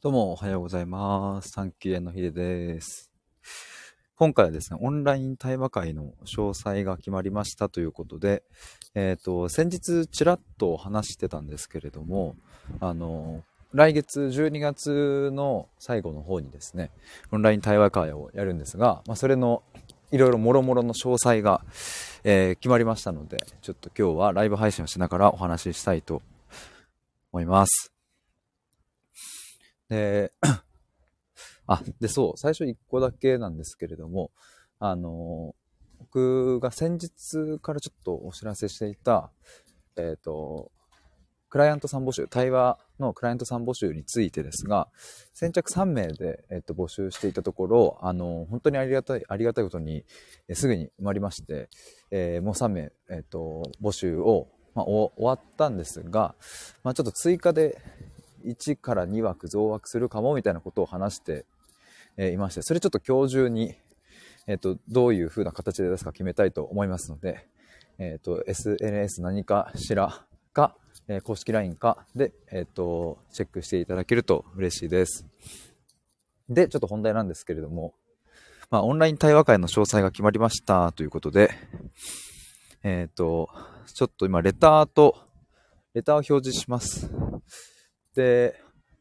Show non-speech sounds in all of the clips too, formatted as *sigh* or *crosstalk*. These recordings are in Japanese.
どうもおはようございます。産休園のひでです。今回はですね、オンライン対話会の詳細が決まりましたということで、えっ、と、先日ちらっと話してたんですけれども、あの、来月12月の最後の方にですね、オンライン対話会をやるんですが、まあ、それのいろいろもろもろの詳細が、えー決まりましたので、ちょっと今日はライブ配信をしながらお話ししたいと思います。で、あ、で、そう、最初1個だけなんですけれども、あの、僕が先日からちょっとお知らせしていた、えっ、と、クライアントさん募集、対話のクライアントさん募集についてですが、先着3名で、えっと募集していたところ、あの、本当にありがたい、ありがたいことに、えすぐに埋まりまして、えもう3名、えっと募集を、まあ、終わったんですが、まあ、ちょっと追加で1から2枠増枠するかもみたいなことを話して、えいまして、それちょっと今日中に、えっ、と、どういう風な形で出すか決めたいと思いますので、えっ、と、SNS 何かしらか、え公式 LINE かで、えっ、と、チェックしていただけると嬉しいです。で、ちょっと本題なんですけれども、まあ、オンライン対話会の詳細が決まりましたということで、えっ、と、ちょっと今、レターと、レターを表示します。で、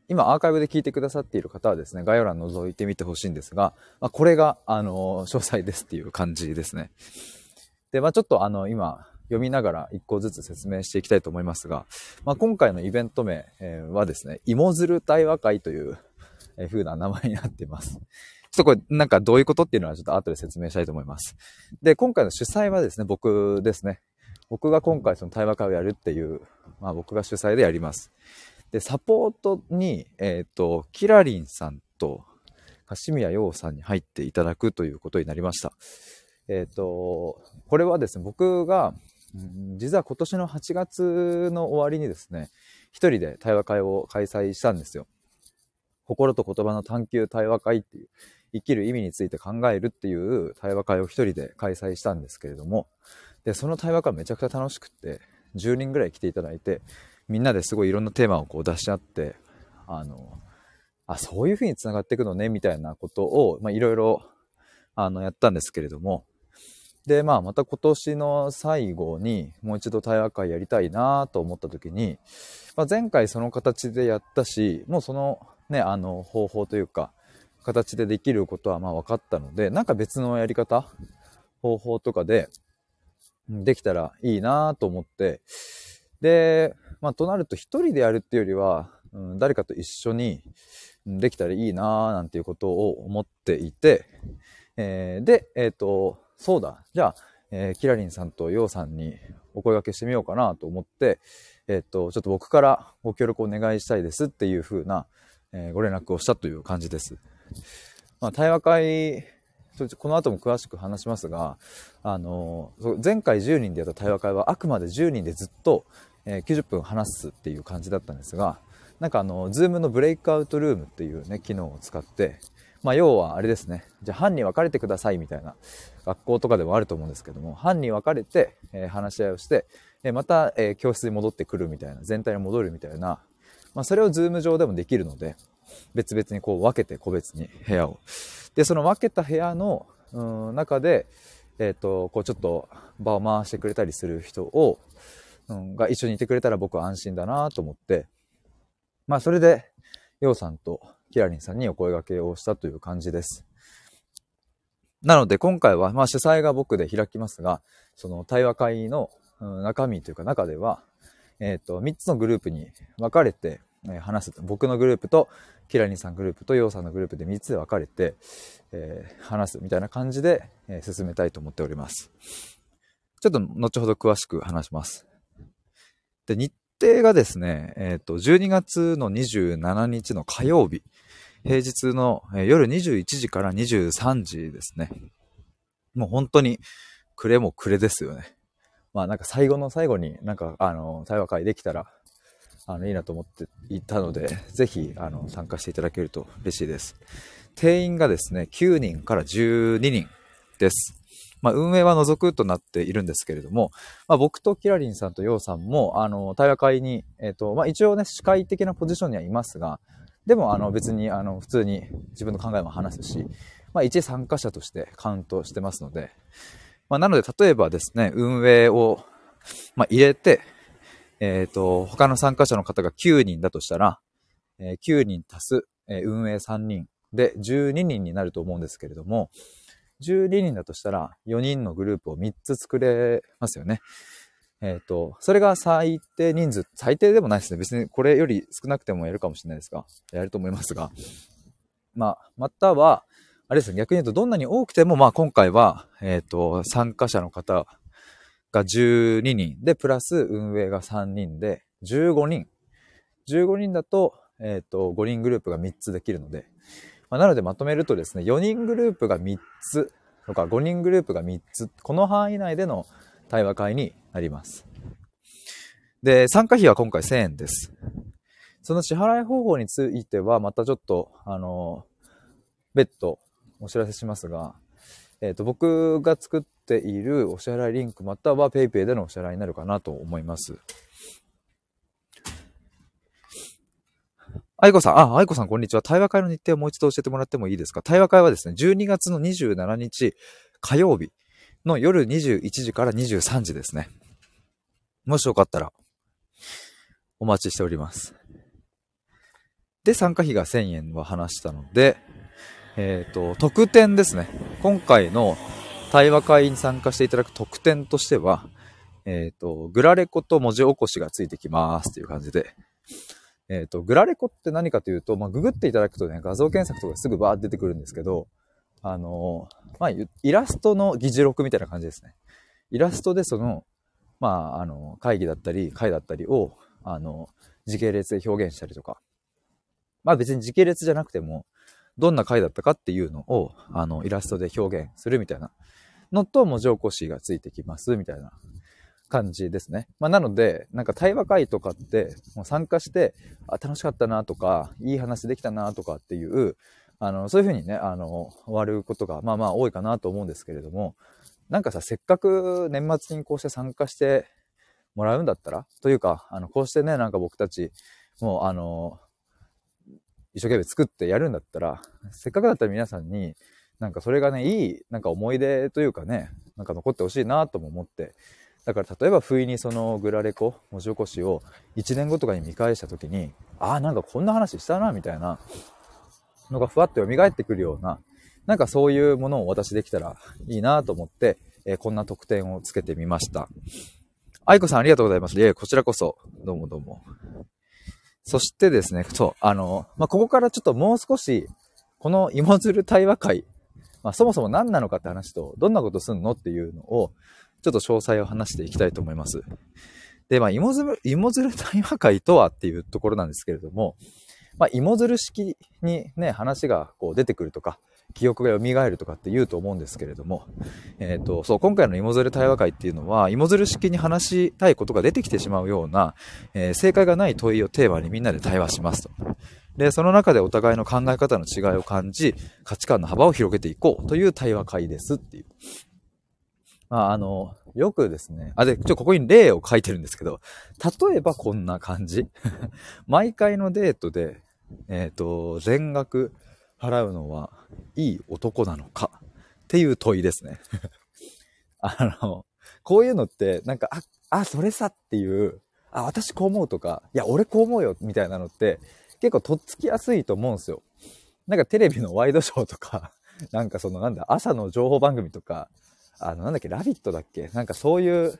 今アーカイブで聞いてくださっている方はですね、概要欄覗いてみてほしいんですが、まあ、これが、あの、詳細ですっていう感じですね。で、まあちょっとあの、今、読みながら一個ずつ説明していきたいと思いますが、まあ今回のイベント名はですね、芋づる対話会という、えー風な名前になっています。ちょっとこれ、なんかどういうことっていうのはちょっと後で説明したいと思います。で、今回の主催はですね、僕ですね。僕が今回その対話会をやるっていう、まあ僕が主催でやります。で、サポートに、えっ、と、キラリンさんと、柏宮陽さんに入っていただくということになりました。えっ、と、これはですね、僕が、実は今年の8月の終わりにですね、一人で対話会を開催したんですよ。心と言葉の探求対話会っていう、生きる意味について考えるっていう対話会を一人で開催したんですけれども、で、その対話会めちゃくちゃ楽しくって、10人ぐらい来ていただいて、みんなですごいいろんなテーマをこう出し合って、あの、あ、そういう風に繋がっていくのね、みたいなことを、ま、いろいろ、あの、やったんですけれども、で、まあ、また今年の最後にもう一度対話会やりたいなと思った時に、まあ、前回その形でやったし、もうそのね、あの、方法というか、形でできることはまあ分かったので、なんか別のやり方、方法とかで、できたらいいなと思って、で、まあ、となると一人でやるっていうよりは、うん、誰かと一緒にできたらいいななんていうことを思っていて、えーで、えっ、と、そうだ、じゃあ、えーキラリンさんとヨウさんにお声掛けしてみようかなと思って、えっ、と、ちょっと僕からご協力をお願いしたいですっていう風な、えご連絡をしたという感じです。まあ、対話会、そこの後も詳しく話しますが、あの、前回10人でやった対話会はあくまで10人でずっと、えー90分話すっていう感じだったんですが、なんかあの、ズームのブレイクアウトルームっていうね、機能を使って、まあ要はあれですね、じゃあ班に分かれてくださいみたいな、学校とかでもあると思うんですけども、班に分かれて、えー話し合いをして、えーまた、えー教室に戻ってくるみたいな、全体に戻るみたいな、まあそれをズーム上でもできるので、別々にこう分けて個別に部屋を。で、その分けた部屋の、うん、中で、えっ、と、こうちょっと場を回してくれたりする人を、うん、が一緒にいてくれたら僕は安心だなと思って、まあそれで、ヨウさんとキラリンさんにお声掛けをしたという感じです。なので今回は、まあ主催が僕で開きますが、その対話会の中身というか中では、えっ、と、3つのグループに分かれて、え話す。僕のグループと、キラリンさんグループとヨウさんのグループで3つで分かれて、えー話すみたいな感じで、えー進めたいと思っております。ちょっと後ほど詳しく話します。で、日程がですね、えっ、と、12月の27日の火曜日、平日の、え夜21時から23時ですね。もう本当に、暮れも暮れですよね。まあなんか最後の最後になんかあの、対話会できたら、あの、いいなと思っていたので、ぜひ、あの、参加していただけると嬉しいです。定員がですね、9人から12人です。まあ、運営は除くとなっているんですけれども、まあ、僕とキラリンさんとヨウさんも、あの、対話会に、えっ、と、まあ、一応ね、司会的なポジションにはいますが、でも、あの、別に、あの、普通に自分の考えも話すし、まあ、一参加者としてカウントしてますので、まあ、なので、例えばですね、運営を、まあ、入れて、えっ、ー、と、他の参加者の方が9人だとしたら、えー、9人足す、えー、運営3人で12人になると思うんですけれども、12人だとしたら4人のグループを3つ作れますよね。えっ、ー、と、それが最低人数、最低でもないですね。別にこれより少なくてもやるかもしれないですが、やると思いますが。まあ、または、あれですね、逆に言うとどんなに多くても、まあ今回は、えっ、ー、と、参加者の方が12人で、プラス運営が3人で、15人。15人だと、えっ、ー、と、5人グループが3つできるので、まあ、なのでまとめるとですね、4人グループが3つとか5人グループが3つ、この範囲内での対話会になります。で、参加費は今回1000円です。その支払い方法については、またちょっと、あの、別途お知らせしますが、えっ、ー、と、僕が作っているお支払いリンクまたは PayPay でのお支払いになるかなと思います。愛子さん、あ、愛子さんこんにちは。対話会の日程をもう一度教えてもらってもいいですか？対話会はですね、12月の27日火曜日の夜21時から23時ですね。もしよかったら、お待ちしております。で、参加費が1000円は話したので、えっ、ー、と、特典ですね。今回の対話会に参加していただく特典としては、えっ、ー、と、グラレコと文字起こしがついてきますという感じで、えっ、ー、と、グラレコって何かというと、まあ、ググっていただくとね、画像検索とかすぐバーって出てくるんですけど、あのまあ、イラストの議事録みたいな感じですね。イラストでその、まあ、あの、会議だったり、会だったりを、あの、時系列で表現したりとか。まあ別に時系列じゃなくても、どんな回だったかっていうのを、あの、イラストで表現するみたいなのと文字起こしがついてきます、みたいな感じですね。まあ、なので、なんか対話会とかって、もう参加して、あ、楽しかったなとか、いい話できたなとかっていう、あの、そういうふうにね、あの、終わることが、まあまあ多いかなと思うんですけれども、なんかさ、せっかく年末にこうして参加してもらうんだったら、というか、あの、こうしてね、なんか僕たち、もうあの、一生懸命作ってやるんだったら、せっかくだったら皆さんに、なんかそれがね、いい、なんか思い出というかね、なんか残ってほしいなとも思って、だから例えば不意にそのグラレコ、文字起こしを1年後とかに見返した時に、ああ、なんかこんな話したな、みたいなのがふわっと蘇ってくるような、なんかそういうものをお渡しできたらいいなと思って、えー、こんな特典をつけてみました。愛子さんありがとうございます。いえ、こちらこそ、どうもどうも。そしてですね、そう、あの、まあ、ここからちょっともう少し、この芋づる対話会、まあ、そもそも何なのかって話と、どんなことすんのっていうのを、ちょっと詳細を話していきたいと思います。で、まあ、芋づる、芋づる対話会とはっていうところなんですけれども、まあ、芋づる式にね、話がこう出てくるとか、記憶が蘇るとかって言うと思うんですけれども、えっ、ー、と、そう、今回の芋づる対話会っていうのは、芋づる式に話したいことが出てきてしまうような、えー、正解がない問いをテーマにみんなで対話しますと。で、その中でお互いの考え方の違いを感じ、価値観の幅を広げていこうという対話会ですっていう。まあ、あの、よくですね、あ、で、ちょ、ここに例を書いてるんですけど、例えばこんな感じ。*laughs* 毎回のデートで、えっ、ー、と、全額払うのはいい男なのかっていう問いですね。*laughs* あの、こういうのって、なんか、あ、あ、それさっていう、あ、私こう思うとか、いや、俺こう思うよ、みたいなのって、結構とっつきやすいと思うんですよ。なんかテレビのワイドショーとか、*laughs* なんかそのなんだ、朝の情報番組とか、あの、なんだっけ、ラビットだっけ？なんかそういう、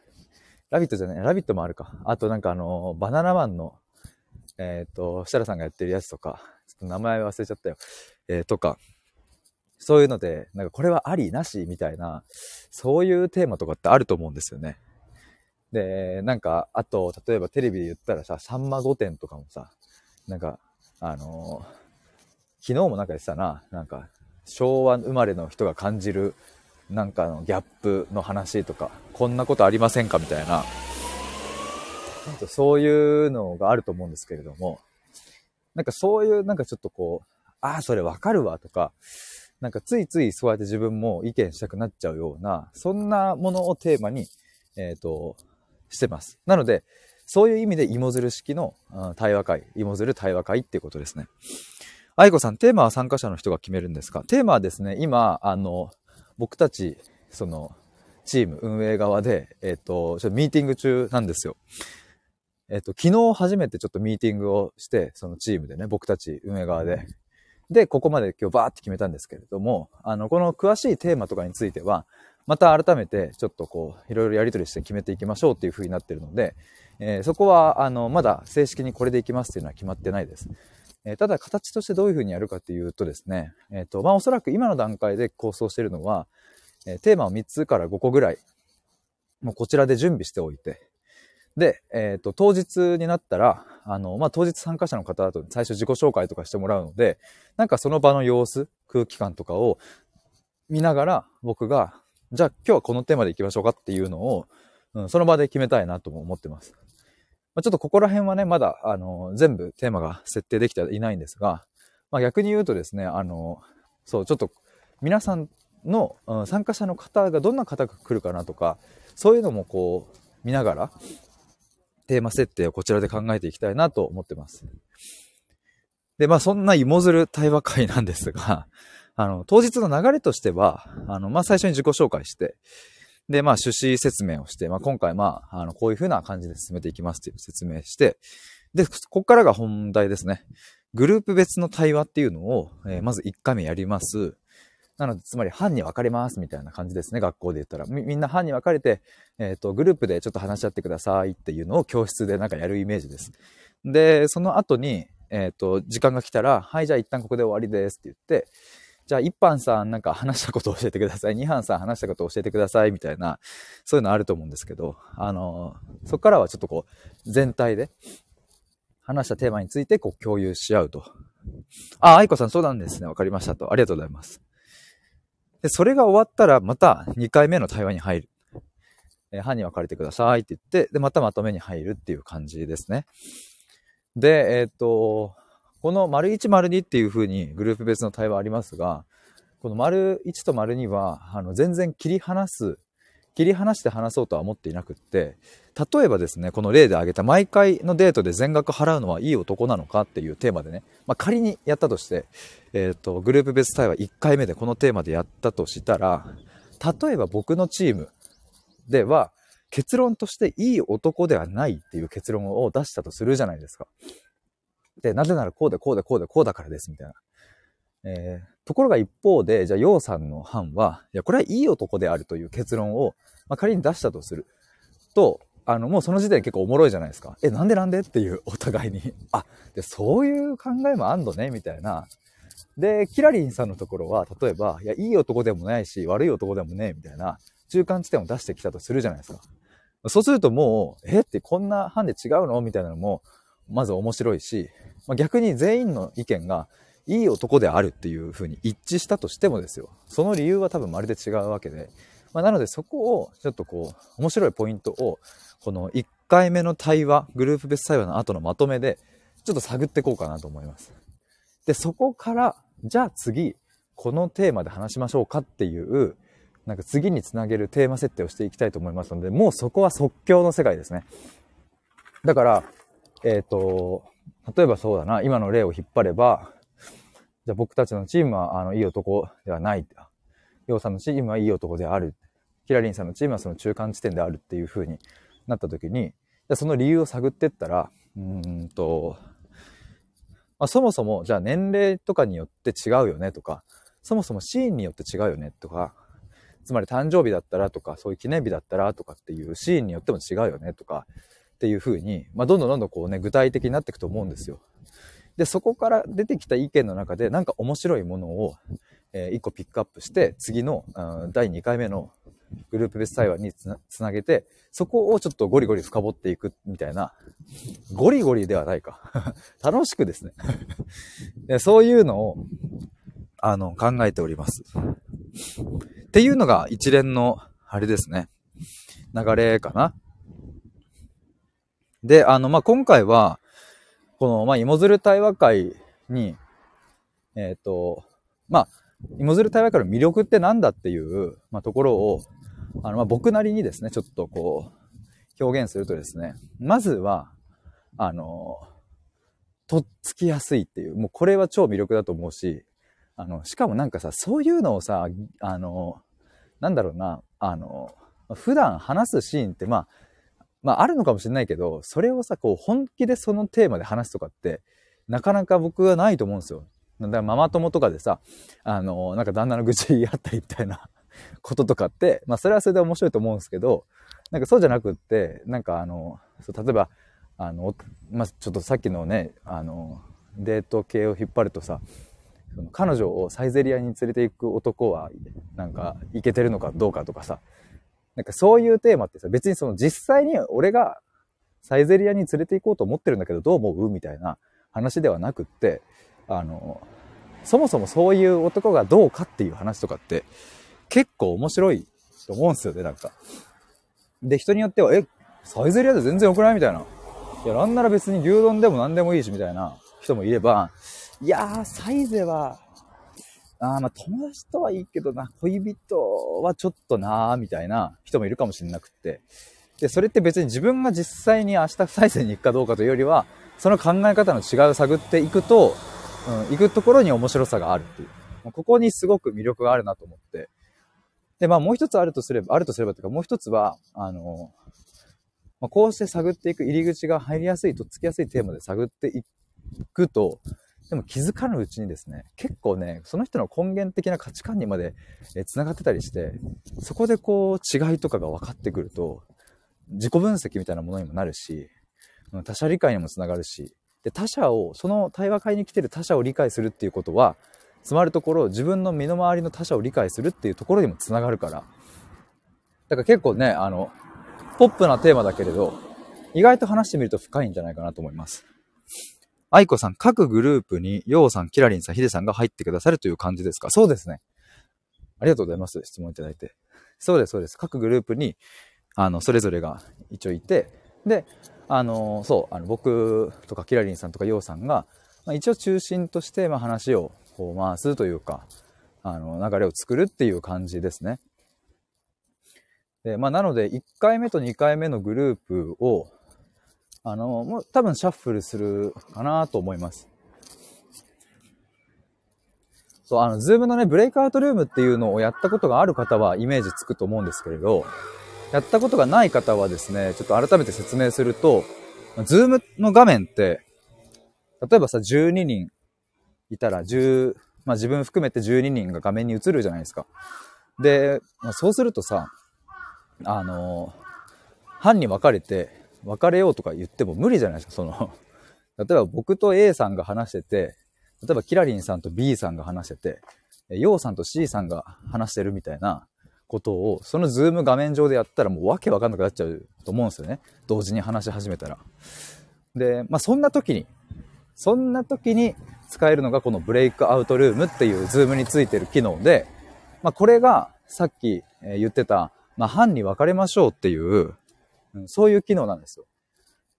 ラビットじゃない、ラビットもあるか。あとなんかあの、バナナマンの、えっ、ー、と、設楽さんがやってるやつとか、ちょっと名前忘れちゃったよ。えー、とか、そういうので、なんかこれはありなしみたいな、そういうテーマとかってあると思うんですよね。で、なんか、あと、例えばテレビで言ったらさ、さんま御殿とかもさ、なんか、あの、昨日もなんか言ってたな、なんか、昭和生まれの人が感じる、なんかのギャップの話とか、こんなことありませんかみたいな、そういうのがあると思うんですけれども、なんかそういう、なんかちょっとこう、ああ、それわかるわとか、なんかついついそうやって自分も意見したくなっちゃうような、そんなものをテーマに、えっ、ー、と、してます。なので、そういう意味で芋づる式の対話会、芋づる対話会っていうことですね。愛子さん、テーマは参加者の人が決めるんですか？テーマはですね、今、あの、僕たち、その、チーム運営側で、えっ、と、ちょっとミーティング中なんですよ。えっ、と、昨日初めてちょっとミーティングをして、そのチームでね、僕たち運営側で。で、ここまで今日バーって決めたんですけれども、あの、この詳しいテーマとかについては、また改めてちょっとこう、いろいろやり取りして決めていきましょうっていう風になってるので、えー、そこは、あの、まだ正式にこれでいきますっていうのは決まってないです。えただ形としてどういうふうにやるかっていうとですね、えっ、と、まあ、おそらく今の段階で構想しているのは、えテーマを3つから5個ぐらい、もうこちらで準備しておいて、で、えっ、と、当日になったら、あの、まあ、当日参加者の方だと最初自己紹介とかしてもらうので、なんかその場の様子、空気感とかを見ながら僕が、じゃあ今日はこのテーマでいきましょうかっていうのを、うん、その場で決めたいなとも思ってます。まあ、ちょっとここら辺はね、まだ、あの、全部テーマが設定できていないんですが、まあ、逆に言うとですね、あの、そう、ちょっと皆さんの、参加者の方がどんな方が来るかなとか、そういうのもこう、見ながら、テーマ設定をこちらで考えていきたいなと思ってます。で、まあそんな芋づる対話会なんですが、あの、当日の流れとしては、あの、まあ最初に自己紹介して、で、まあ、趣旨説明をして、まあ、今回、まあ、あの、こういう風な感じで進めていきますっていう説明して、で、ここからが本題ですね。グループ別の対話っていうのを、えー、まず1回目やります。なので、つまり班に分かれますみたいな感じですね、学校で言ったら。みみんな班に分かれて、えっ、ー、と、グループでちょっと話し合ってくださいっていうのを教室でなんかやるイメージです。で、その後に、えっ、ー、と、時間が来たら、はい、じゃあ一旦ここで終わりですって言って、じゃあ、一班さんなんか話したこと教えてください。二班さん話したこと教えてください。みたいな、そういうのあると思うんですけど、あの、そこからはちょっとこう、全体で話したテーマについてこう共有し合うと。あ、愛子さんそうなんですね。わかりましたと。ありがとうございます。で、それが終わったら、また2回目の対話に入る。え班に分かれてくださいって言って、で、またまとめに入るっていう感じですね。で、えっ、と、この丸1、丸2っていう風にグループ別の対話ありますが、この丸1と丸2は、あの、全然切り離す、切り離して話そうとは思っていなくって、例えばですね、この例で挙げた毎回のデートで全額払うのはいい男なのかっていうテーマでね、まあ、仮にやったとして、えっ、ー、と、グループ別対話1回目でこのテーマでやったとしたら、例えば僕のチームでは、結論としていい男ではないっていう結論を出したとするじゃないですか。で、なぜならこうでこうでこうでこうだからです、みたいな。えー、ところが一方で、じゃあ、楊さんの班は、いや、これはいい男であるという結論を、まあ、仮に出したとすると、あの、もうその時点結構おもろいじゃないですか。え、なんでなんでっていう、お互いに。*laughs* あ、で、そういう考えもあんのね、みたいな。で、キラリンさんのところは、例えば、いや、いい男でもないし、悪い男でもねえ、みたいな、中間地点を出してきたとするじゃないですか。そうするともう、えってこんな班で違うの？みたいなのも、まず面白いし、まあ、逆に全員の意見がいい男であるっていう風に一致したとしてもですよ。その理由は多分まるで違うわけで。まあ、なのでそこをちょっとこう、面白いポイントを、この1回目の対話、グループ別対話の後のまとめで、ちょっと探っていこうかなと思います。で、そこから、じゃあ次、このテーマで話しましょうかっていう、なんか次につなげるテーマ設定をしていきたいと思いますので、もうそこは即興の世界ですね。だから、えっ、ー、と、例えばそうだな、今の例を引っ張れば、じゃあ僕たちのチームは、あの、いい男ではない。ヨウさんのチームはいい男である。キラリンさんのチームはその中間地点であるっていう風になった時に、じゃその理由を探ってったら、うんと、まあ、そもそも、じゃあ年齢とかによって違うよねとか、そもそもシーンによって違うよねとか、つまり誕生日だったらとか、そういう記念日だったらとかっていうシーンによっても違うよねとか、っていう風に、まあ、どんどんどんどんこうね、具体的になっていくと思うんですよ。で、そこから出てきた意見の中で、なんか面白いものを、えー、1個ピックアップして、次の、うん、第2回目のグループ別対話につなつなげて、そこをちょっとゴリゴリ深掘っていくみたいな、ゴリゴリではないか。*laughs* 楽しくですね *laughs* で。そういうのを、あの、考えております。っていうのが一連の、あれですね。流れかな。で、あの、まあ、今回は、この、まあ、芋づる対話会に、えっ、ー、と、まあ、芋づる対話会の魅力って何だっていう、まあ、ところを、あの、まあ、僕なりにですね、ちょっとこう、表現するとですね、まずは、あの、とっつきやすいっていう、もうこれは超魅力だと思うし、あの、しかもなんかさ、そういうのをさ、あの、なんだろうな、あの、普段話すシーンってまあ、まああるのかもしれないけど、それをさ、こう本気でそのテーマで話すとかって、なかなか僕はないと思うんですよ。だからママ友とかでさ、あの、なんか旦那の愚痴言い合ったりみたいな *laughs* こととかって、まあそれはそれで面白いと思うんですけど、なんかそうじゃなくって、なんかあの、そう例えば、あの、まあ、ちょっとさっきのね、あの、デート系を引っ張るとさ、彼女をサイゼリアに連れて行く男は、なんか、いけてるのかどうかとかさ、なんかそういうテーマってさ、別にその実際に俺がサイゼリアに連れて行こうと思ってるんだけどどう思うみたいな話ではなくって、あの、そもそもそういう男がどうかっていう話とかって結構面白いと思うんすよね、なんか。で、人によっては、え、サイゼリアで全然良くないみたいな。いや、なんなら別に牛丼でも何でもいいし、みたいな人もいれば、いやー、サイゼは、あまあ友達とはいいけどな、恋人はちょっとなーみたいな人もいるかもしれなくって。で、それって別に自分が実際に明日サイゼに行くかどうかというよりは、その考え方の違いを探っていくと、うん、行くところに面白さがあるっていう。ここにすごく魅力があるなと思って。で、まあもう一つあるとすれば、あるとすればというか、もう一つは、あの、まあ、こうして探っていく入り口が入りやすい、とっつきやすいテーマで探っていくと、でも気づかぬうちにですね、結構ね、その人の根源的な価値観にまで繋がってたりして、そこでこう違いとかが分かってくると、自己分析みたいなものにもなるし、他者理解にもつながるし、で、他者を、その対話会に来てる他者を理解するっていうことは、つまるところ、自分の身の回りの他者を理解するっていうところにもつながるから。だから結構ね、あの、ポップなテーマだけれど、意外と話してみると深いんじゃないかなと思います。愛子さん、各グループに、ようさん、キラリンさん、ヒデさんが入ってくださるという感じですか？そうですね。ありがとうございます。質問いただいて。そうです、そうです。各グループに、あの、それぞれが一応いて、で、あの、そう、あの、僕とかキラリンさんとかようさんが、まあ、一応中心として、まあ、話をこう回すというか、あの、流れを作るっていう感じですね。で、まあ、なので、1回目と2回目のグループを、あの、もう多分シャッフルするかなと思います。そう、あの、ズームのね、ブレイクアウトルームっていうのをやったことがある方はイメージつくと思うんですけれど、やったことがない方はですね、ちょっと改めて説明すると、ズームの画面って、例えばさ、12人いたら、10、まあ自分含めて12人が画面に映るじゃないですか。で、まあ、そうするとさ、あの、班に分かれて、別れようとか言っても無理じゃないですか、その *laughs* 例えば僕と A さんが話してて、例えばキラリンさんと B さんが話してて、ヨウさんと C さんが話してるみたいなことを、そのズーム画面上でやったらもうわけわかんなくなっちゃうと思うんですよね。同時に話し始めたら。で、まあそんな時に、そんな時に使えるのがこのブレイクアウトルームっていうズームについてる機能で、まあこれがさっき言ってたまあ、班に分かれましょうっていう、そういう機能なんですよ。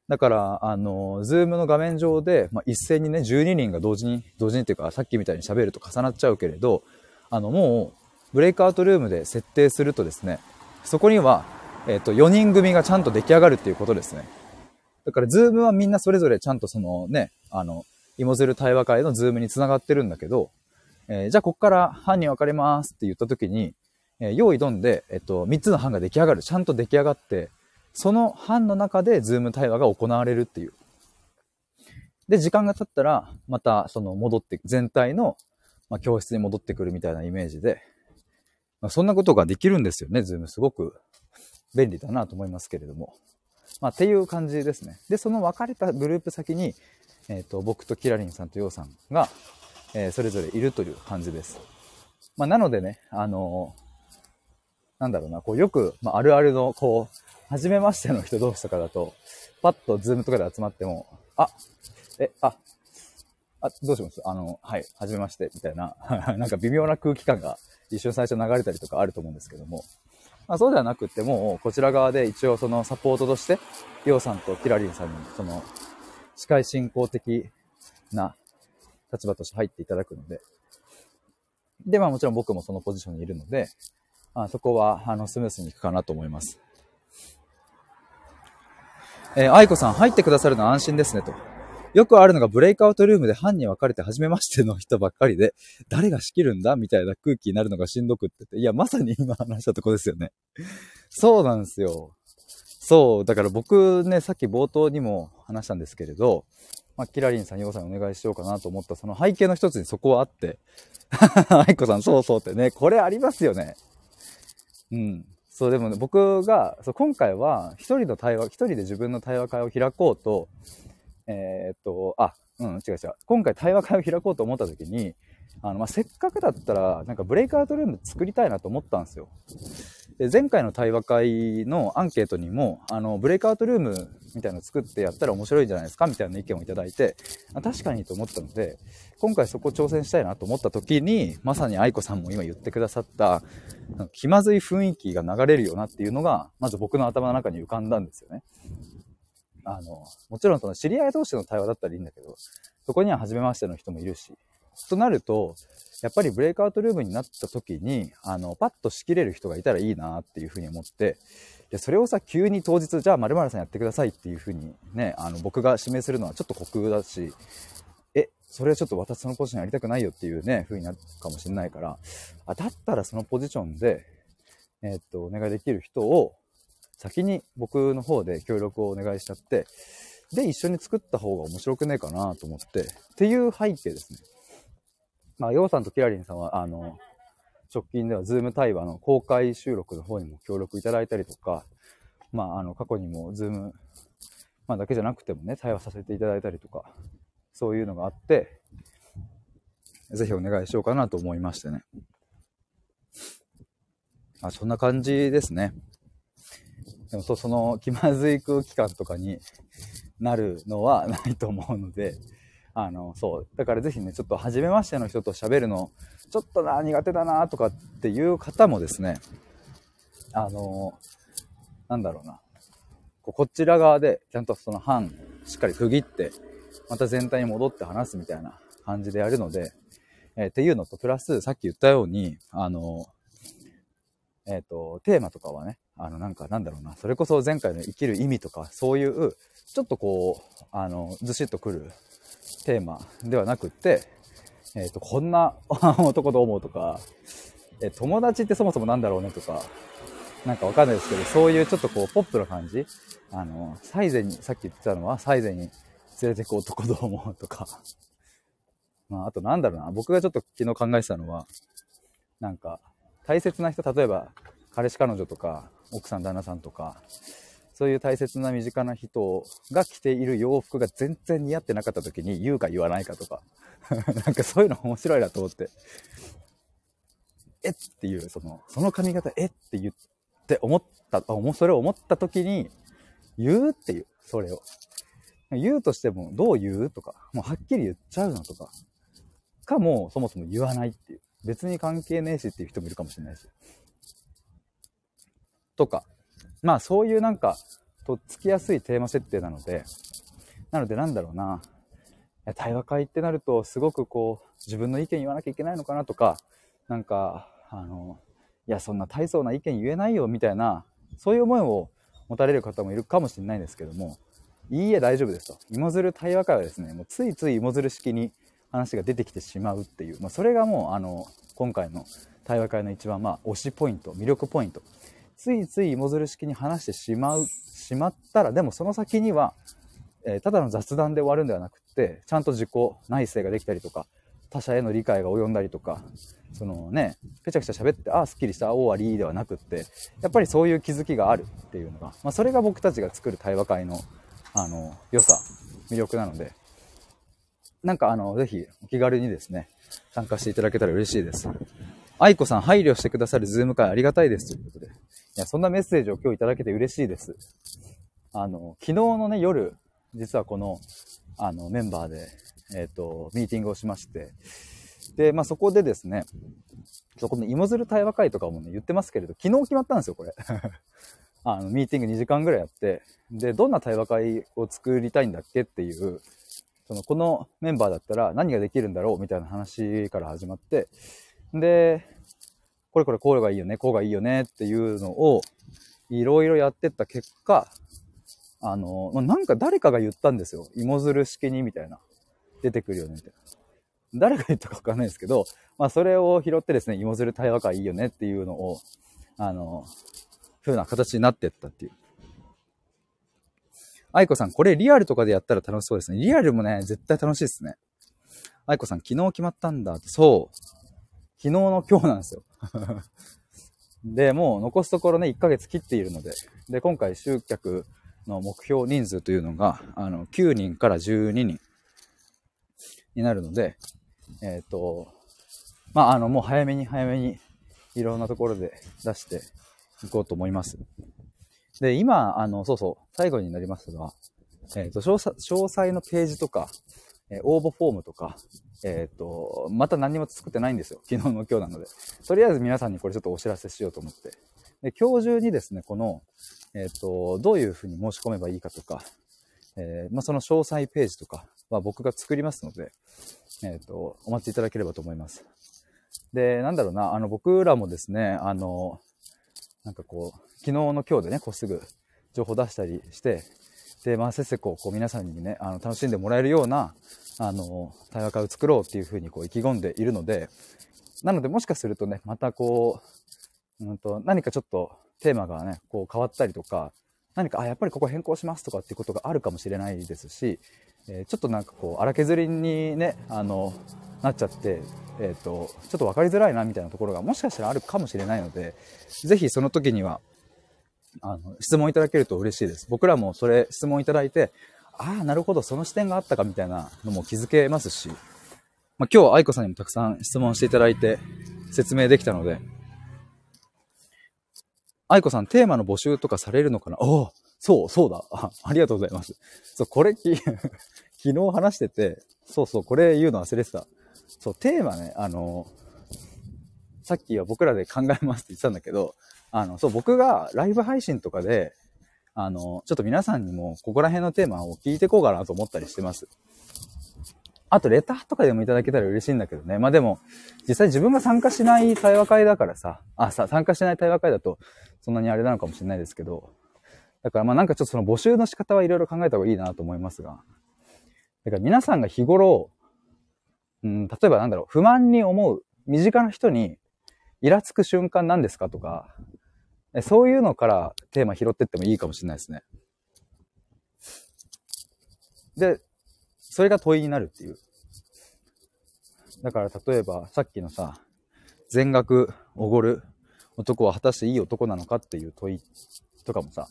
だから、あの、ズームの画面上で、まあ、一斉にね、12人が同時に、同時にっていうか、さっきみたいに喋ると重なっちゃうけれど、あの、もう、ブレイクアウトルームで設定するとですね、そこには、えっ、と、4人組がちゃんと出来上がるっていうことですね。だから、ズームはみんなそれぞれちゃんとそのね、あの、芋づる対話会のズームにつながってるんだけど、えー、じゃあこっから班に分かれますって言った時に、えー、用意どんで、えっと、3つの班が出来上がる。ちゃんと出来上がって、その班の中でズーム対話が行われるっていう。で、時間が経ったら、また、その戻って、全体の、ま、教室に戻ってくるみたいなイメージで、まあ、そんなことができるんですよね、ズーム。すごく便利だなと思いますけれども。まあ、っていう感じですね。で、その分かれたグループ先に、えっ、ー、と、僕とキラリンさんとヨウさんが、えー、それぞれいるという感じです。まあ、なのでね、あのーなんだろうな、こうよく、まあ、あるあるの、こう、初めましての人同士とかだと、パッとズームとかで集まっても、あ、え、あ、あ、どうします？あの、はい、初めまして、みたいな、*laughs* なんか微妙な空気感が一瞬最初流れたりとかあると思うんですけども、まあ、そうではなくっても、こちら側で一応そのサポートとして、りょうさんとキラリンさんに、その、司会進行的な立場として入っていただくので、で、まあもちろん僕もそのポジションにいるので、あそこは、あの、スムースにいくかなと思います。えー、愛子さん、入ってくださるのは安心ですね、と。よくあるのがブレイクアウトルームで班に分かれて初めましての人ばっかりで、誰が仕切るんだみたいな空気になるのがしんどくってて。いや、まさに今話したとこですよね。そうなんですよ。そう、だから僕ね、さっき冒頭にも話したんですけれど、まあ、キラリンさん、ヨウさんお願いしようかなと思ったその背景の一つにそこはあって、アイコさん、そうそうってね、これありますよね。うん。そう、でもね、僕が、そう今回は一人の対話、一人で自分の対話会を開こうと、えー、っと、あ、うん、違う違う。今回対話会を開こうと思った時に、あの、まあ、せっかくだったら、なんかブレイクアウトルーム作りたいなと思ったんですよ。で、前回の対話会のアンケートにも、あの、ブレイクアウトルームみたいなの作ってやったら面白いんじゃないですかみたいな意見をいただいて、確かにと思ったので、今回そこ挑戦したいなと思った時に、まさに愛子さんも今言ってくださった、気まずい雰囲気が流れるよなっていうのが、まず僕の頭の中に浮かんだんですよね。あの、もちろんその知り合い同士の対話だったらいいんだけど、そこには初めましての人もいるし、となると、やっぱりブレイクアウトルームになった時に、あの、パッと仕切れる人がいたらいいなっていうふうに思って、で、それをさ、急に当日、じゃあ〇〇さんやってくださいっていうふうにね、あの、僕が指名するのはちょっと酷だし、えそれはちょっと私そのポジションやりたくないよっていうね、風になるかもしれないから、あ、だったらそのポジションで、えー、っと、お願いできる人を、先に僕の方で協力をお願いしちゃって、で、一緒に作った方が面白くねえかなと思って、っていう背景ですね。まあ、ヨウさんとキラリンさんは、あの、直近ではズーム対話の公開収録の方にも協力いただいたりとか、まあ、あの、過去にもズーム、まあ、だけじゃなくてもね、対話させていただいたりとかそういうのがあって、ぜひお願いしようかなと思いましてね。あ、そんな感じですね。でもそ、その気まずい空気感とかになるのはないと思うので、あの、そう。だからぜひね、ちょっと初めましての人と喋るの、ちょっとな、苦手だな、とかっていう方もですね、あの、なんだろうな。こちら側で、ちゃんとその班、しっかり区切って、また全体に戻って話すみたいな感じでやるので、えー、っていうのと、プラス、さっき言ったように、あの、えっ、ー、と、テーマとかはね、あの、なんか、なんだろうな、それこそ前回の生きる意味とか、そういう、ちょっとこう、あの、ずしっとくるテーマではなくって、えっ、ー、と、こんな *laughs* 男どう思うとか、え友達ってそもそもなんだろうねとか、なんかわかんないですけど、そういうちょっとこう、ポップな感じあの、サイゼに、さっき言ってたのは、サイゼに連れてく男どう思うとか。*laughs* まあ、あとなんだろうな。僕がちょっと昨日考えてたのは、なんか、大切な人、例えば、彼氏彼女とか、奥さん旦那さんとか、そういう大切な身近な人が着ている洋服が全然似合ってなかった時に言うか言わないかとか、*laughs* なんかそういうの面白いなと思って、えっていう、その、その髪型、えって言って思った、あそれを思った時に言うっていう、それを。言うとしても、どう言うとか、もうはっきり言っちゃうのとか、かもそもそも言わないっていう。別に関係ねえしっていう人もいるかもしれないし。とか。まあそういうなんか、とっつきやすいテーマ設定なので、なのでなんだろうな。対話会ってなると、すごくこう、自分の意見言わなきゃいけないのかなとか、なんか、あの、いや、そんな大層な意見言えないよみたいな、そういう思いを持たれる方もいるかもしれないんですけども、いいえ、大丈夫ですと。芋づる対話会はですね、もうついつい芋づる式に話が出てきてしまうっていう、まあ、それがもう、あの、今回の対話会の一番、まあ、推しポイント、魅力ポイント。ついつい芋づる式に話してしまう、しまったら、でもその先には、えー、ただの雑談で終わるんではなくて、ちゃんと自己内省ができたりとか、他者への理解が及んだりとか、そのね、ぺちゃくちゃ喋って、ああ、すっきりした、終わりではなくって、やっぱりそういう気づきがあるっていうのが、まあ、それが僕たちが作る対話会のあの、良さ、魅力なので、なんかあの、ぜひお気軽にですね、参加していただけたら嬉しいです。愛子さん配慮してくださるズーム会ありがたいですということで。いや、そんなメッセージを今日いただけて嬉しいです。あの、昨日のね、夜、実はこの、あの、メンバーで、えっ、ー、と、ミーティングをしまして、で、まあそこでですね、そこの芋づる対話会とかもね、言ってますけれど、昨日決まったんですよ、これ。*laughs* あの、ミーティング2時間ぐらいやって、で、どんな対話会を作りたいんだっけっていう、その、このメンバーだったら何ができるんだろうみたいな話から始まって、で、これこれこうがいいよね、こうがいいよねっていうのを、いろいろやってった結果、あのま、なんか誰かが言ったんですよ。芋づる式にみたいな。出てくるよね、みたいな。誰が言ったかわかんないですけど、まあそれを拾ってですね、芋づる対話会いいよねっていうのを、あの、風な形になってったっていう。愛子さん、これリアルとかでやったら楽しそうですね。リアルもね、絶対楽しいですね。愛子さん、昨日決まったんだ。そう。昨日の今日なんですよ。*laughs* で、もう残すところね、1ヶ月切っているので、で、今回集客の目標人数というのが、あの、9人から12人になるので、えっ、ー、と、まあ、あの、もう早めに早めにいろんなところで出していこうと思います。で、今、あの、そうそう、最後になりますが、えっ、ー、と詳細、詳細のページとか、え、応募フォームとか、えっ、と、また何も作ってないんですよ。昨日の今日なので。とりあえず皆さんにこれちょっとお知らせしようと思って。で、今日中にですね、この、えっ、と、どういうふうに申し込めばいいかとか、えまあ、その詳細ページとかは僕が作りますので、えっ、と、お待ちいただければと思います。で、なんだろうな、あの、僕らもですね、あの、なんかこう、昨日の今日でね、こうすぐ情報出したりして、で、まあ、せっせこう、こう皆さんにね、あの、楽しんでもらえるような、あの、対話会を作ろうっていうふうにこう意気込んでいるので、なのでもしかするとね、またこう、うんと、何かちょっとテーマがね、こう変わったりとか、何か、あ、やっぱりここ変更しますとかっていうことがあるかもしれないですし、えー、ちょっとなんかこう、荒削りにね、あの、なっちゃって、えっ、ー、と、ちょっと分かりづらいなみたいなところがもしかしたらあるかもしれないので、ぜひその時には、あの、質問いただけると嬉しいです。僕らもそれ質問いただいて、ああ、なるほど、その視点があったかみたいなのも気づけますし、まあ、今日愛子さんにもたくさん質問していただいて説明できたので、愛子さんテーマの募集とかされるのかな？おお、そう、そうだあ。ありがとうございます。そう、これき、*laughs* 昨日話してて、そうそう、これ言うの忘れてた。そう、テーマね、あの、さっきは僕らで考えますって言ってたんだけど、あの、そう、僕がライブ配信とかで、あの、ちょっと皆さんにもここら辺のテーマを聞いていこうかなと思ったりしてます。あと、レターとかでもいただけたら嬉しいんだけどね。まあでも、実際自分が参加しない対話会だからさ、あ、さ、参加しない対話会だと、そんなにあれなのかもしれないですけど、だからまあなんかちょっとその募集の仕方はいろいろ考えた方がいいなと思いますが、だから皆さんが日頃、うん、例えばなんだろう、不満に思う、身近な人にイラつく瞬間なんですかとか、そういうのからテーマ拾ってってもいいかもしれないですね。で、それが問いになるっていう。だから例えばさっきのさ、全額おごる男は果たしていい男なのかっていう問いとかもさ、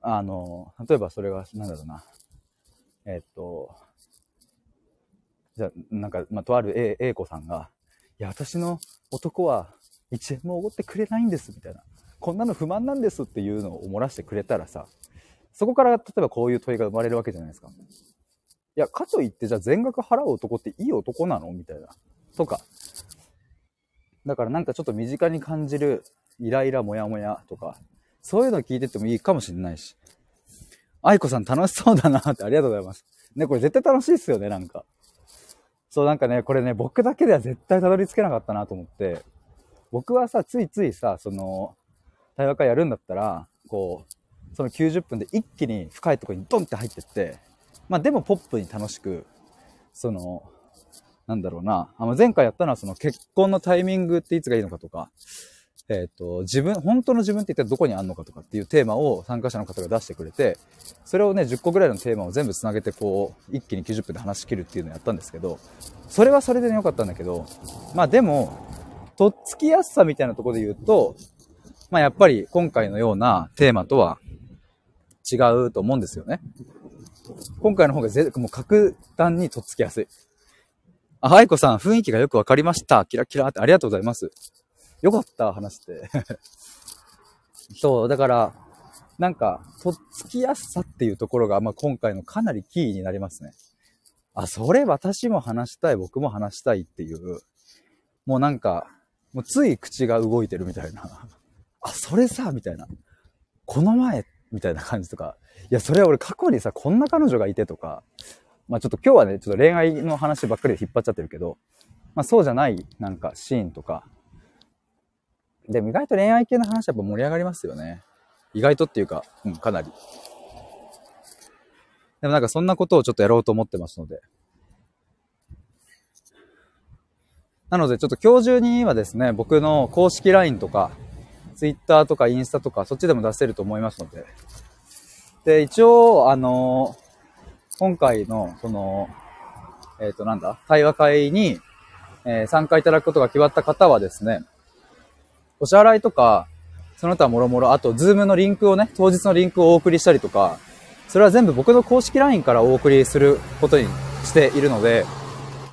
あの、例えばそれが、なんだろうな、えっと、じゃ、なんか、まあ、とある A, A 子さんが、いや、私の男は1円もおごってくれないんです、みたいな。こんなの不満なんですっていうのを漏らしてくれたらさ、そこから例えばこういう問いが生まれるわけじゃないですか。いや、かといってじゃあ全額払う男っていい男なのみたいな。とか。だからなんかちょっと身近に感じるイライラ、モヤモヤとか、そういうの聞いてってもいいかもしれないし。愛子さん楽しそうだなってありがとうございます。ね、これ絶対楽しいっすよね、なんか。そう、なんかね、これね、僕だけでは絶対たどり着けなかったなと思って、僕はさ、ついついさ、その、対話会やるんだったら、こう、その90分で一気に深いところにドンって入ってって、まあでもポップに楽しく、その、なんだろうな、あの前回やったのはその結婚のタイミングっていつがいいのかとか、えっ、ー、と、自分、本当の自分って一体どこにあるのかとかっていうテーマを参加者の方が出してくれて、それをね、10個ぐらいのテーマを全部つなげてこう、一気に90分で話し切るっていうのをやったんですけど、それはそれでね、良かったんだけど、まあでも、とっつきやすさみたいなところで言うと、まあやっぱり今回のようなテーマとは違うと思うんですよね。今回の方がぜもう格段にとっつきやすい。あ、愛子さん、雰囲気がよくわかりました。キラキラってありがとうございます。よかった、話して。*laughs* そう、だから、なんか、とっつきやすさっていうところが、まあ、今回のかなりキーになりますね。あ、それ私も話したい、僕も話したいっていう、もうなんか、もうつい口が動いてるみたいな。あ、それさ、みたいな。この前、みたいな感じとか。いや、それは俺過去にさ、こんな彼女がいてとか、まあちょっと今日はね、ちょっと恋愛の話ばっかりで引っ張っちゃってるけど、まあそうじゃないなんかシーンとか。でも意外と恋愛系の話はやっぱ盛り上がりますよね。意外とっていうか、うん、かなり。でもなんかそんなことをちょっとやろうと思ってますので。なのでちょっと今日中にはですね、僕の公式 LINE とか、Twitter とかインスタとか、そっちでも出せると思いますので。で、一応、あの今回の、その、えっ、ー、と、なんだ、対話会に、えー、参加いただくことが決まった方はですね、お支払いとか、その他もろもろ、あと、ズームのリンクをね、当日のリンクをお送りしたりとか、それは全部僕の公式 LINE からお送りすることにしているので、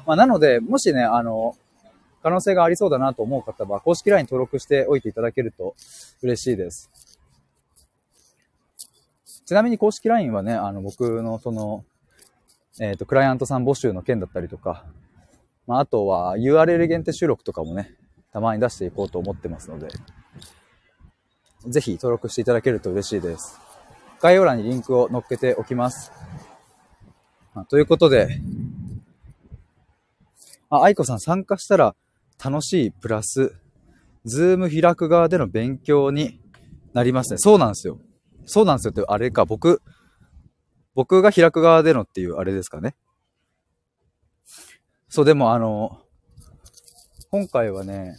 まあ、なので、もしね、あの、可能性がありそうだなと思う方は、公式 LINE 登録しておいていただけると嬉しいです。ちなみに公式 LINE はね、あの、僕のその、えっ、ー、と、クライアントさん募集の件だったりとか、まあ、あとは URL 限定収録とかもね、たまに出していこうと思ってますので、ぜひ登録していただけると嬉しいです。概要欄にリンクを載っけておきます。ということで、あ、愛子さん参加したら楽しいプラス、ズーム開く側での勉強になりますね。そうなんですよ。そうなんですよって、あれか、僕、僕が開く側でのっていうあれですかね。そう、でもあの、今回はね、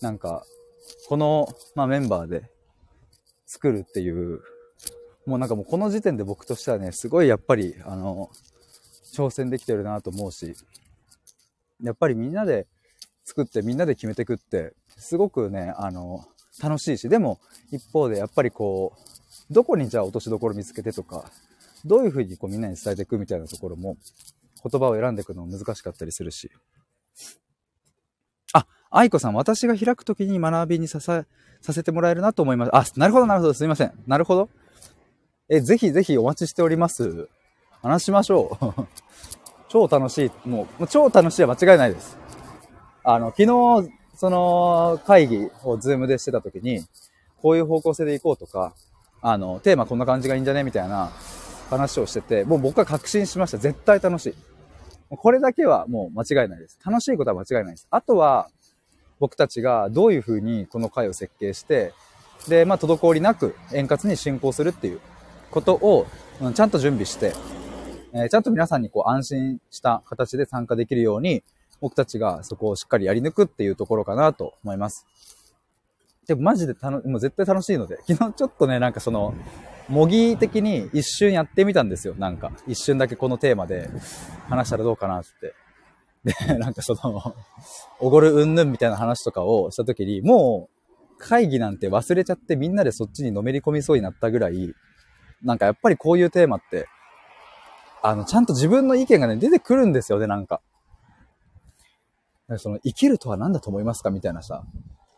なんか、この、まあ、メンバーで作るっていう、もうなんかもうこの時点で僕としてはね、すごいやっぱり、あの、挑戦できてるなと思うし、やっぱりみんなで作ってみんなで決めてくって、すごくね、あの、楽しいし、でも一方でやっぱりこう、どこにじゃあ落としどころ見つけてとか、どういうふうにこうみんなに伝えていくみたいなところも、言葉を選んでいくの難しかったりするし。あ、愛子さん、私が開くときに学びにささ、させてもらえるなと思います。あ、なるほど、なるほど、すいません。なるほど。え、ぜひぜひお待ちしております。話しましょう。*laughs* 超楽しい。もう、超楽しいは間違いないです。あの、昨日、その会議をズームでしてた時に、こういう方向性で行こうとか、あの、テーマこんな感じがいいんじゃねみたいな話をしてて、もう僕は確信しました。絶対楽しい。これだけはもう間違いないです。楽しいことは間違いないです。あとは、僕たちがどういうふうにこの会を設計して、で、まあ、滞りなく円滑に進行するっていうことを、うん、ちゃんと準備して、えー、ちゃんと皆さんにこう安心した形で参加できるように、僕たちがそこをしっかりやり抜くっていうところかなと思います。でもマジで楽、もう絶対楽しいので、*laughs* 昨日ちょっとね、なんかその、模擬的に一瞬やってみたんですよ。なんか、一瞬だけこのテーマで話したらどうかなって。で、*laughs* なんかその、おごるうんぬんみたいな話とかをした時に、もう、会議なんて忘れちゃってみんなでそっちにのめり込みそうになったぐらい、なんかやっぱりこういうテーマって、あの、ちゃんと自分の意見がね、出てくるんですよね、なんか。その、生きるとは何だと思いますかみたいなさ、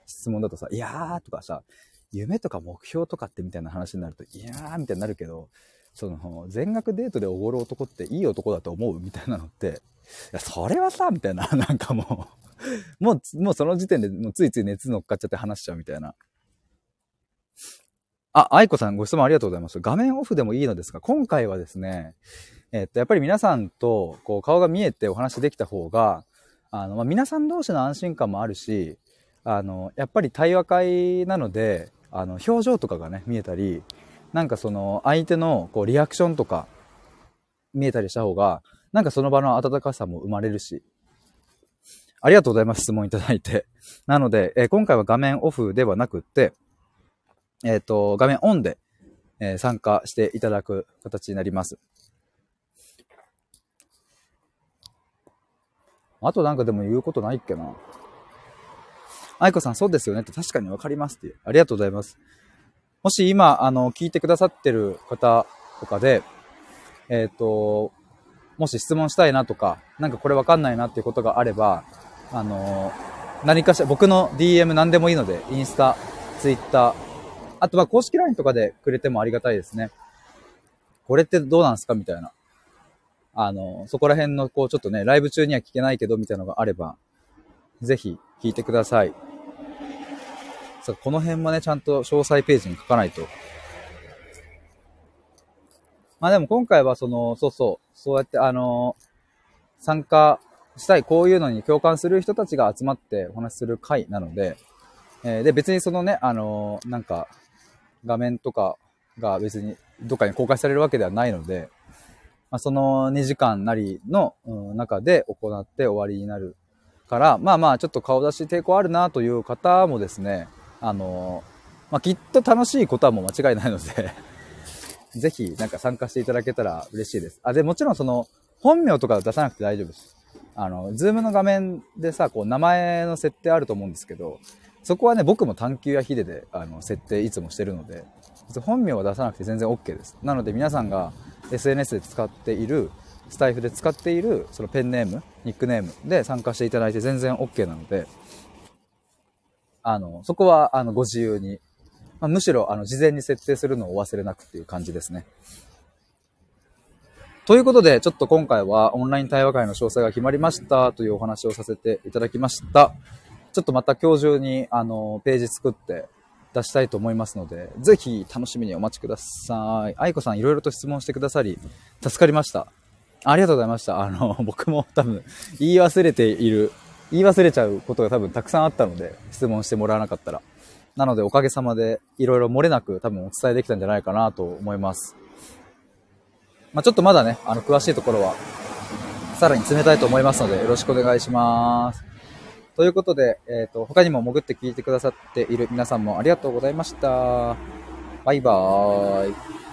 質問だとさ、いやーとかさ、夢とか目標とかってみたいな話になると、いやーみたいになるけど、その、全額デートでおごる男っていい男だと思うみたいなのって、いや、それはさ、みたいな、*laughs* なんかもうもう、もうその時点でもうついつい熱乗っかっちゃって話しちゃうみたいな。あ、愛子さんご質問ありがとうございます。画面オフでもいいのですが、今回はですね、えっと、やっぱり皆さんとこう顔が見えてお話できた方が、あの、まあ、皆さん同士の安心感もあるし、あの、やっぱり対話会なので、あの、表情とかがね、見えたり、なんかその、相手のこうリアクションとか見えたりした方が、なんかその場の温かさも生まれるし、ありがとうございます。質問いただいて。なので、えー、今回は画面オフではなくって、えっ、ー、と、画面オンで、えー、参加していただく形になります。あとなんかでも言うことないっけな。愛子さん、そうですよねって確かにわかりますっていう。ありがとうございます。もし今、あの、聞いてくださってる方とかで、えっ、ー、と、もし質問したいなとか、なんかこれわかんないなっていうことがあれば、あの、何かしら、僕の DM 何でもいいので、インスタ、ツイッター、あとは公式 LINE とかでくれてもありがたいですね。これってどうなんすかみたいな。あの、そこら辺の、こう、ちょっとね、ライブ中には聞けないけど、みたいなのがあれば、ぜひ聞いてください。さこの辺もね、ちゃんと詳細ページに書かないと。まあでも今回はその、そうそう、そうやってあの、参加したい、こういうのに共感する人たちが集まってお話しする会なので、えー、で、別にそのね、あのなんか、画面とかが別にどっかに公開されるわけではないので、まあ、その2時間なりの、中で行って終わりになるから、まあまあちょっと顔出し抵抗あるなという方もですね、あのまあ、きっと楽しいことはもう間違いないので *laughs* ぜひなんか参加していただけたら嬉しいです。あ、で、もちろんその、本名とか出さなくて大丈夫です。あの、ズームの画面でさ、こう名前の設定あると思うんですけど、そこはね、僕も探求やヒデで、あの、設定いつもしてるので、本名は出さなくて全然 OK です。なので皆さんが SNS で使っている、スタイフで使っている、そのペンネーム、ニックネームで参加していただいて全然 OK なので、あの、そこは、あの、ご自由にまあ、むしろ、あの、事前に設定するのを忘れなくっていう感じですね。ということで、ちょっと今回はオンライン対話会の詳細が決まりましたというお話をさせていただきました。ちょっとまた今日中に、あの、ページ作って出したいと思いますので、ぜひ楽しみにお待ちください。愛子さんいろいろと質問してくださり、助かりました。ありがとうございました。あの、*laughs* 僕も多分言い忘れている、言い忘れちゃうことが多分たくさんあったので、質問してもらわなかったら。なのでおかげさまでいろいろ漏れなく多分お伝えできたんじゃないかなと思います。まあ、ちょっとまだね、あの、詳しいところは、さらに詰めたいと思いますので、よろしくお願いします。ということで、えっ、ー、と、他にも潜って聞いてくださっている皆さんもありがとうございました。バイバーイ。